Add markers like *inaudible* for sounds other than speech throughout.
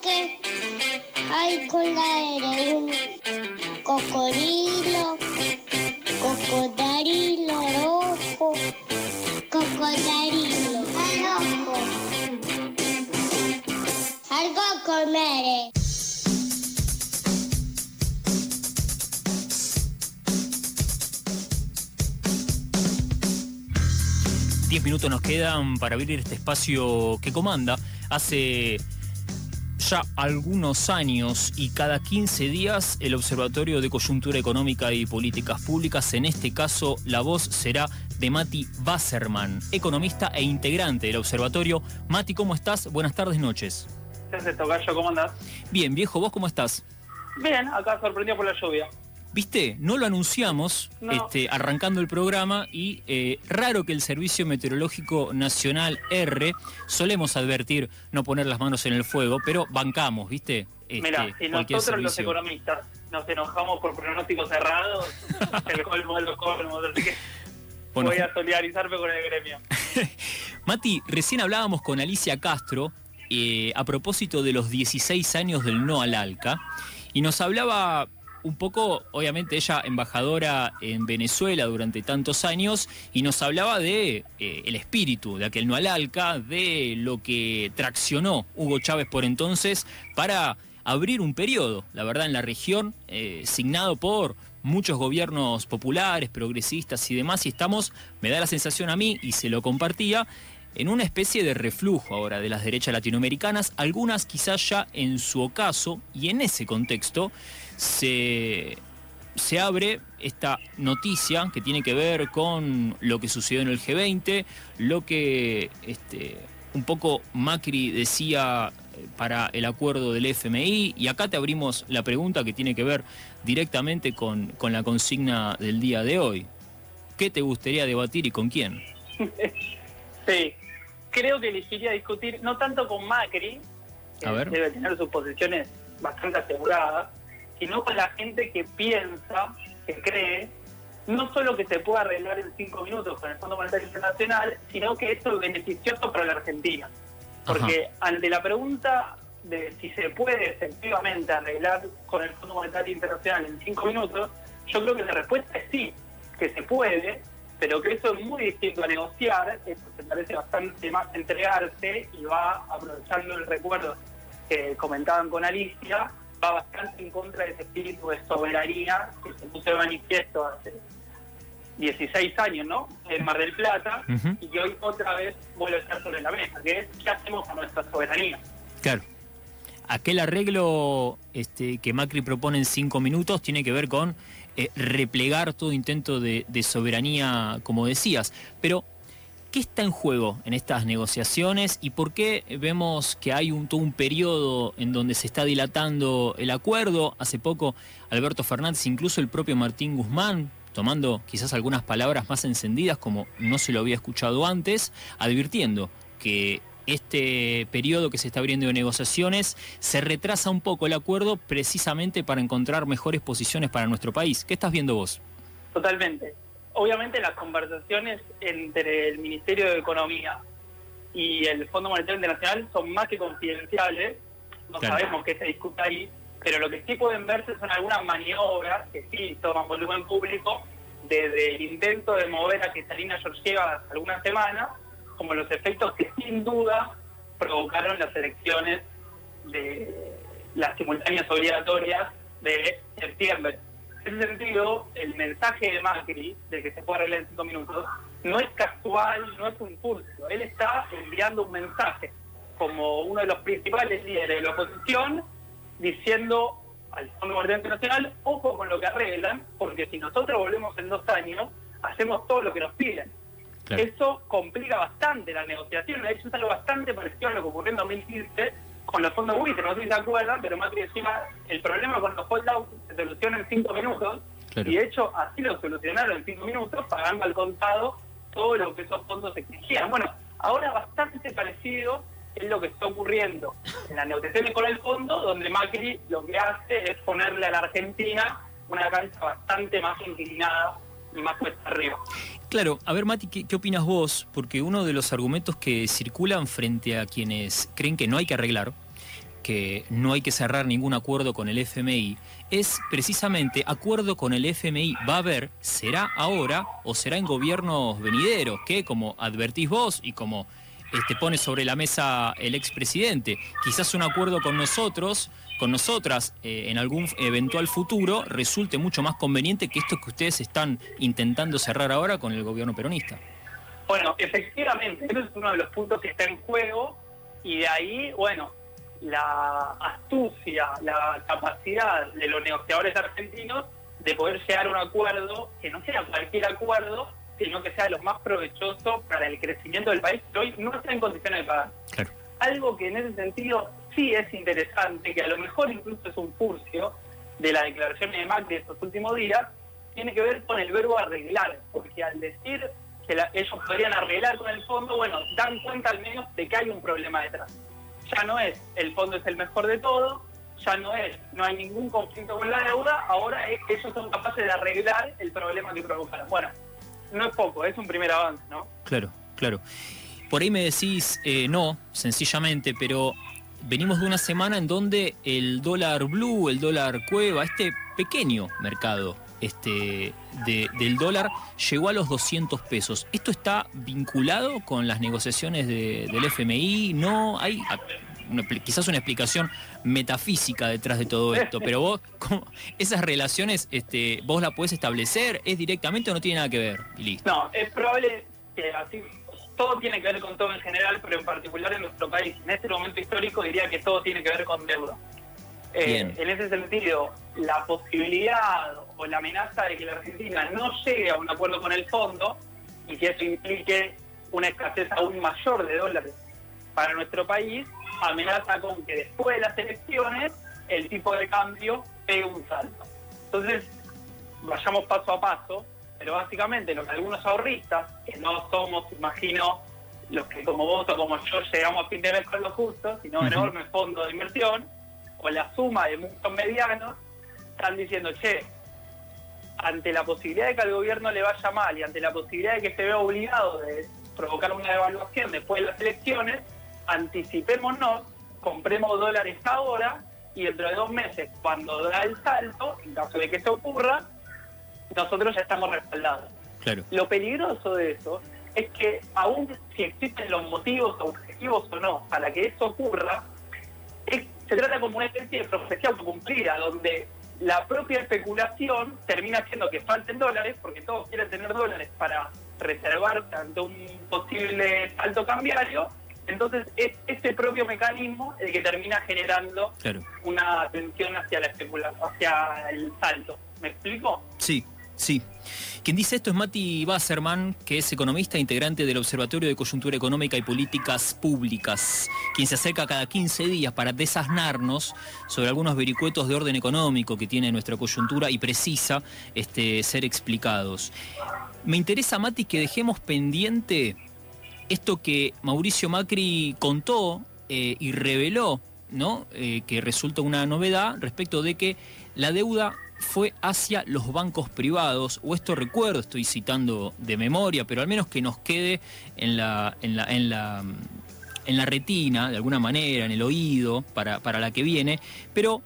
que hay con la. Un cocodrilo, rojo, cocodrilo rojo. Algo a comer. Diez minutos nos quedan para abrir este espacio que comanda. Hace ya algunos años y cada 15 días el Observatorio de Coyuntura Económica y Políticas Públicas, en este caso la voz será de Mati Wasserman, economista e integrante del observatorio. Mati, ¿cómo estás? Buenas tardes, noches. ¿Qué haces, Tocayo? ¿Cómo andás? Bien, viejo, ¿vos cómo estás? Bien, acá sorprendido por la lluvia. Viste, no lo anunciamos No. Este, arrancando el programa y eh, raro que el Servicio Meteorológico Nacional R, solemos advertir no poner las manos en el fuego, pero bancamos, ¿viste? Este, Mira, si nosotros los economistas nos enojamos por pronósticos cerrados, *laughs* el colmo de los colmos, así que Bueno, voy a solidarizarme con el gremio. *laughs* Mati, recién hablábamos con Alicia Castro eh, a propósito de los 16 años del no al ALCA y nos hablaba un poco, obviamente ella embajadora en Venezuela durante tantos años y nos hablaba de eh, el espíritu de aquel no al ALCA, de lo que traccionó Hugo Chávez por entonces para abrir un periodo, la verdad, en la región, eh, signado por muchos gobiernos populares, progresistas y demás, y estamos, me da la sensación a mí, y se lo compartía, en una especie de reflujo ahora de las derechas latinoamericanas, algunas quizás ya en su ocaso, y en ese contexto se, se abre esta noticia que tiene que ver con lo que sucedió en el G20, lo que este, un poco Macri decía eh, para el acuerdo del FMI, y acá te abrimos la pregunta que tiene que ver directamente con, con la consigna del día de hoy. ¿Qué te gustaría debatir y con quién? *laughs* Sí, creo que elegiría discutir no tanto con Macri, que debe tener sus posiciones bastante aseguradas, sino con la gente que piensa, que cree, no solo que se pueda arreglar en cinco minutos con el Fondo Monetario Internacional, sino que esto es beneficioso para la Argentina. Porque ante la pregunta de si se puede efectivamente arreglar con el Fondo Monetario Internacional en cinco minutos, yo creo que la respuesta es sí, que se puede, pero que eso es muy distinto a negociar, eso se parece bastante más entregarse y va aprovechando el recuerdo que comentaban con Alicia, va bastante en contra de ese espíritu de soberanía que se puso de manifiesto hace 16 años, ¿no? En Mar del Plata, y que hoy otra vez vuelve a estar sobre la mesa, que es qué hacemos con nuestra soberanía. Claro. Aquel arreglo este, que Macri propone en cinco minutos tiene que ver con eh, replegar todo intento de, soberanía, como decías. Pero, ¿qué está en juego en estas negociaciones y por qué vemos que hay un, todo un periodo en donde se está dilatando el acuerdo? Hace poco Alberto Fernández, incluso el propio Martín Guzmán, tomando quizás algunas palabras más encendidas como no se lo había escuchado antes, advirtiendo que este periodo que se está abriendo de negociaciones se retrasa un poco el acuerdo precisamente para encontrar mejores posiciones para nuestro país. ¿Qué estás viendo vos? Totalmente. Obviamente las conversaciones entre el Ministerio de Economía y el Fondo Monetario Internacional son más que confidenciales. No Claro. sabemos qué se discute ahí, pero lo que sí pueden verse son algunas maniobras que sí toman volumen público desde el intento de mover a Cristalina Georgieva hace algunas semanas, como los efectos que sin duda provocaron las elecciones de las simultáneas obligatorias de septiembre. En ese sentido, el mensaje de Macri, de que se puede arreglar en cinco minutos, no es casual, no es un impulso. Él está enviando un mensaje como uno de los principales líderes de la oposición, diciendo al Fondo Monetario Internacional, ojo con lo que arreglan, porque si nosotros volvemos en dos años, hacemos todo lo que nos piden. Claro. Eso complica bastante la negociación. De hecho, es algo bastante parecido a lo que ocurrió en 2015 con los fondos buitres. No sé si se acuerdan, pero Macri decía el problema con los holdouts se soluciona en cinco minutos. Claro. Y de hecho, así lo solucionaron en cinco minutos, pagando al contado todo lo que esos fondos exigían. Bueno, ahora bastante parecido es lo que está ocurriendo en las negociaciones con el fondo, donde Macri lo que hace es ponerle a la Argentina una cancha bastante más inclinada y más puesta arriba. Claro, a ver Mati, ¿qué, opinas vos? Porque uno de los argumentos que circulan frente a quienes creen que no hay que arreglar que no hay que cerrar ningún acuerdo con el FMI, es precisamente acuerdo con el FMI va a haber, será ahora o será en gobiernos venideros, que como advertís vos y como este, pone sobre la mesa el expresidente, quizás un acuerdo con nosotros, con nosotras, eh, en algún eventual futuro, resulte mucho más conveniente que esto que ustedes están intentando cerrar ahora con el gobierno peronista. Bueno, efectivamente, ese es uno de los puntos que está en juego y de ahí, bueno, la astucia, la capacidad de los negociadores argentinos de poder llegar a un acuerdo que no sea cualquier acuerdo, sino que sea lo más provechoso para el crecimiento del país que hoy no está en condiciones de pagar. Algo que en ese sentido sí es interesante, que a lo mejor incluso es un furcio de la declaración de Macri de estos últimos días, tiene que ver con el verbo arreglar, porque al decir que ellos podrían arreglar con el fondo, bueno, dan cuenta al menos de que hay un problema detrás ya no es el fondo es el mejor de todo, ya no es, no hay ningún conflicto con la deuda, ahora es ellos son capaces de arreglar el problema que provocaron. Bueno, no es poco, es un primer avance, ¿no? Claro, claro. Por ahí me decís eh, no, sencillamente, pero venimos de una semana en donde el dólar blue, el dólar cueva, este pequeño mercado este, del dólar llegó a los 200 pesos. ¿Esto está vinculado con las negociaciones del FMI? ¿No? ¿Hay quizás una explicación metafísica detrás de todo esto, pero vos, *laughs* esas relaciones, este, vos la podés establecer, ¿es directamente o no tiene nada que ver? No, es probable que así, todo tiene que ver con todo en general, pero en particular en nuestro país, en este momento histórico diría que todo tiene que ver con deuda. Eh, en ese sentido, la posibilidad o la amenaza de que la Argentina no llegue a un acuerdo con el fondo y que eso implique una escasez aún mayor de dólares para nuestro país, amenaza con que después de las elecciones el tipo de cambio pegue un salto. Entonces, vayamos paso a paso, pero básicamente lo que algunos ahorristas, que no somos, imagino, los que como vos o como yo llegamos a fin de mes con lo justo, sino uh enormes fondos de inversión, o la suma de muchos medianos, están diciendo, che, ante la posibilidad de que al gobierno le vaya mal y ante la posibilidad de que se vea obligado de provocar una devaluación después de las elecciones, anticipémonos, compremos dólares ahora y dentro de dos meses, cuando da el salto, en caso de que eso ocurra, nosotros ya estamos respaldados. Lo peligroso de eso es que aún si existen los motivos objetivos o no para que eso ocurra, se trata como una especie de profecía autocumplida, donde la propia especulación termina haciendo que falten dólares, porque todos quieren tener dólares para reservar ante un posible salto cambiario, entonces es ese propio mecanismo el que termina generando una tensión hacia la especulación, hacia el salto. ¿Me explico? Sí, sí. Quien dice esto es Mati Basserman, que es economista integrante del Observatorio de Coyuntura Económica y Políticas Públicas, quien se acerca cada 15 días para desasnarnos sobre algunos vericuetos de orden económico que tiene nuestra coyuntura y precisa este, ser explicados. Me interesa, Mati, que dejemos pendiente esto que Mauricio Macri contó eh, y reveló. Eh, que resulta una novedad respecto de que la deuda fue hacia los bancos privados, o esto recuerdo, estoy citando de memoria, pero al menos que nos quede en la retina, de alguna manera, en el oído, para, para la que viene. Pero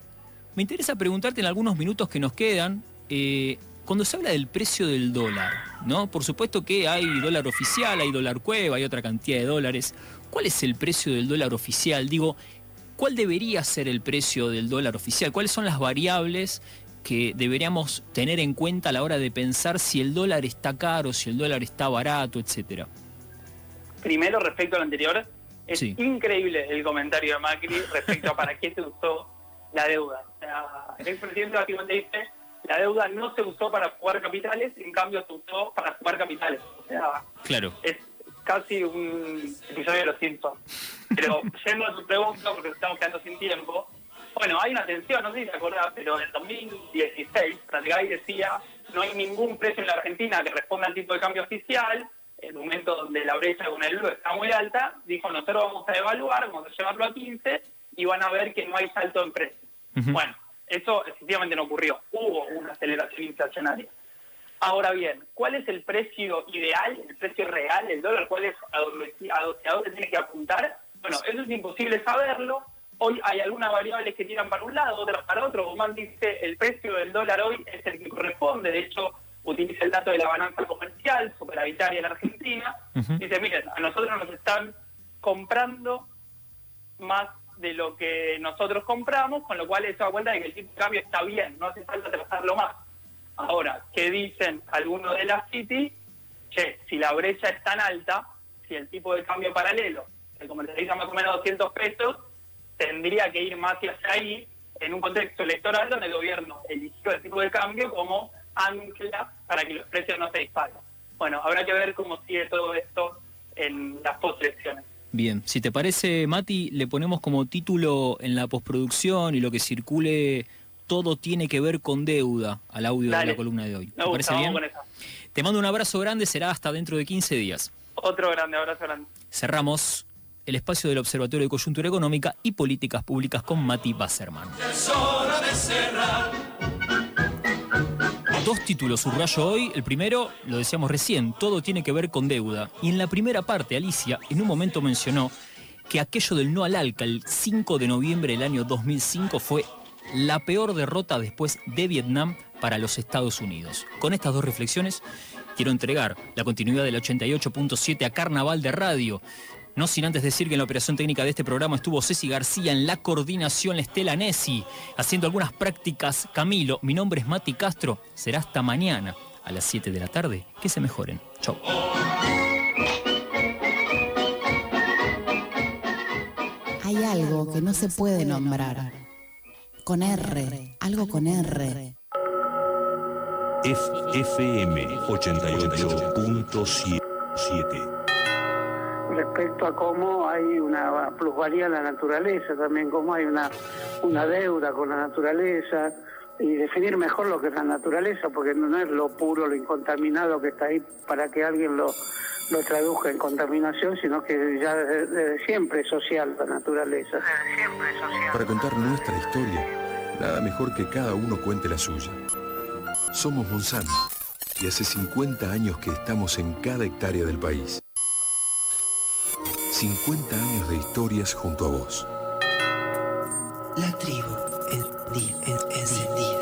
me interesa preguntarte en algunos minutos que nos quedan, eh, cuando se habla del precio del dólar, ¿no? Por supuesto que hay dólar oficial, hay dólar cueva, hay otra cantidad de dólares. ¿Cuál es el precio del dólar oficial? Digo, ¿cuál debería ser el precio del dólar oficial? ¿Cuáles son las variables que deberíamos tener en cuenta a la hora de pensar si el dólar está caro, si el dólar está barato, etcétera? Primero, respecto al anterior, es increíble el comentario de Macri respecto a para qué se usó la deuda. O sea, el expresidente básicamente dice la deuda no se usó para jugar capitales, en cambio se usó para jugar capitales. O sea, claro. es casi un episodio de los Simpsons. Pero *laughs* yendo a tu pregunta, porque estamos quedando sin tiempo, bueno, hay una tensión, no sé si te acordás, pero en 2016, Radgay decía, no hay ningún precio en la Argentina que responda al tipo de cambio oficial, en el momento donde la brecha con el euro está muy alta, dijo, nosotros vamos a evaluar, vamos a llevarlo a 15 y van a ver que no hay salto en precio. Bueno, eso efectivamente no ocurrió. Hubo una aceleración inflacionaria. Ahora bien, ¿cuál es el precio ideal, el precio real del dólar? ¿Cuál es a dónde, a dónde tiene que apuntar? Bueno, eso es imposible saberlo hoy hay algunas variables que tiran para un lado, otras para otro. Guzmán dice el precio del dólar hoy es el que corresponde, de hecho utiliza el dato de la balanza comercial superavitaria en Argentina. Dice, miren, a nosotros nos están comprando más de lo que nosotros compramos, con lo cual eso da cuenta de que el tipo de cambio está bien, no hace falta trazarlo más. Ahora, ¿qué dicen algunos de la City? Che, si la brecha es tan alta, si el tipo de cambio paralelo se comercializa más o menos 200 pesos, tendría que ir más hacia ahí en un contexto electoral donde el gobierno eligió el tipo de cambio como ancla para que los precios no se disparen. Bueno, habrá que ver cómo sigue todo esto en las postelecciones. Bien, si te parece, Mati, le ponemos como título en la postproducción y lo que circule, todo tiene que ver con deuda al audio de la columna de hoy. ¿Te parece bien? Te mando un abrazo grande, será hasta dentro de 15 días. Otro grande abrazo grande. Cerramos el espacio del Observatorio de Coyuntura Económica y Políticas Públicas con Mati Basserman. Dos títulos subrayo hoy. El primero, lo decíamos recién, todo tiene que ver con deuda. Y en la primera parte, Alicia en un momento mencionó que aquello del no al ALCA el 5 de noviembre del año 2005 fue la peor derrota después de Vietnam para los Estados Unidos. Con estas dos reflexiones quiero entregar la continuidad del 88.7 a Carnaval de Radio. No sin antes decir que en la operación técnica de este programa estuvo Ceci García, en la coordinación Estela Nessi, haciendo algunas prácticas Camilo. Mi nombre es Mati Castro. Será hasta mañana a las 7 de la tarde. Que se mejoren. Chau. Hay algo que no se puede nombrar. Con R, algo con R. FM 88.7 respecto a cómo hay una plusvalía en la naturaleza, también cómo hay una, una deuda con la naturaleza y definir mejor lo que es la naturaleza, porque no es lo puro, lo incontaminado que está ahí para que alguien lo, lo traduzca en contaminación, sino que ya desde, siempre es social la naturaleza. siempre es social. Para contar nuestra historia, nada mejor que cada uno cuente la suya. Somos Monsanto y hace 50 años que estamos en cada hectárea del país. 50 años de historias junto a vos. La tribu encendida.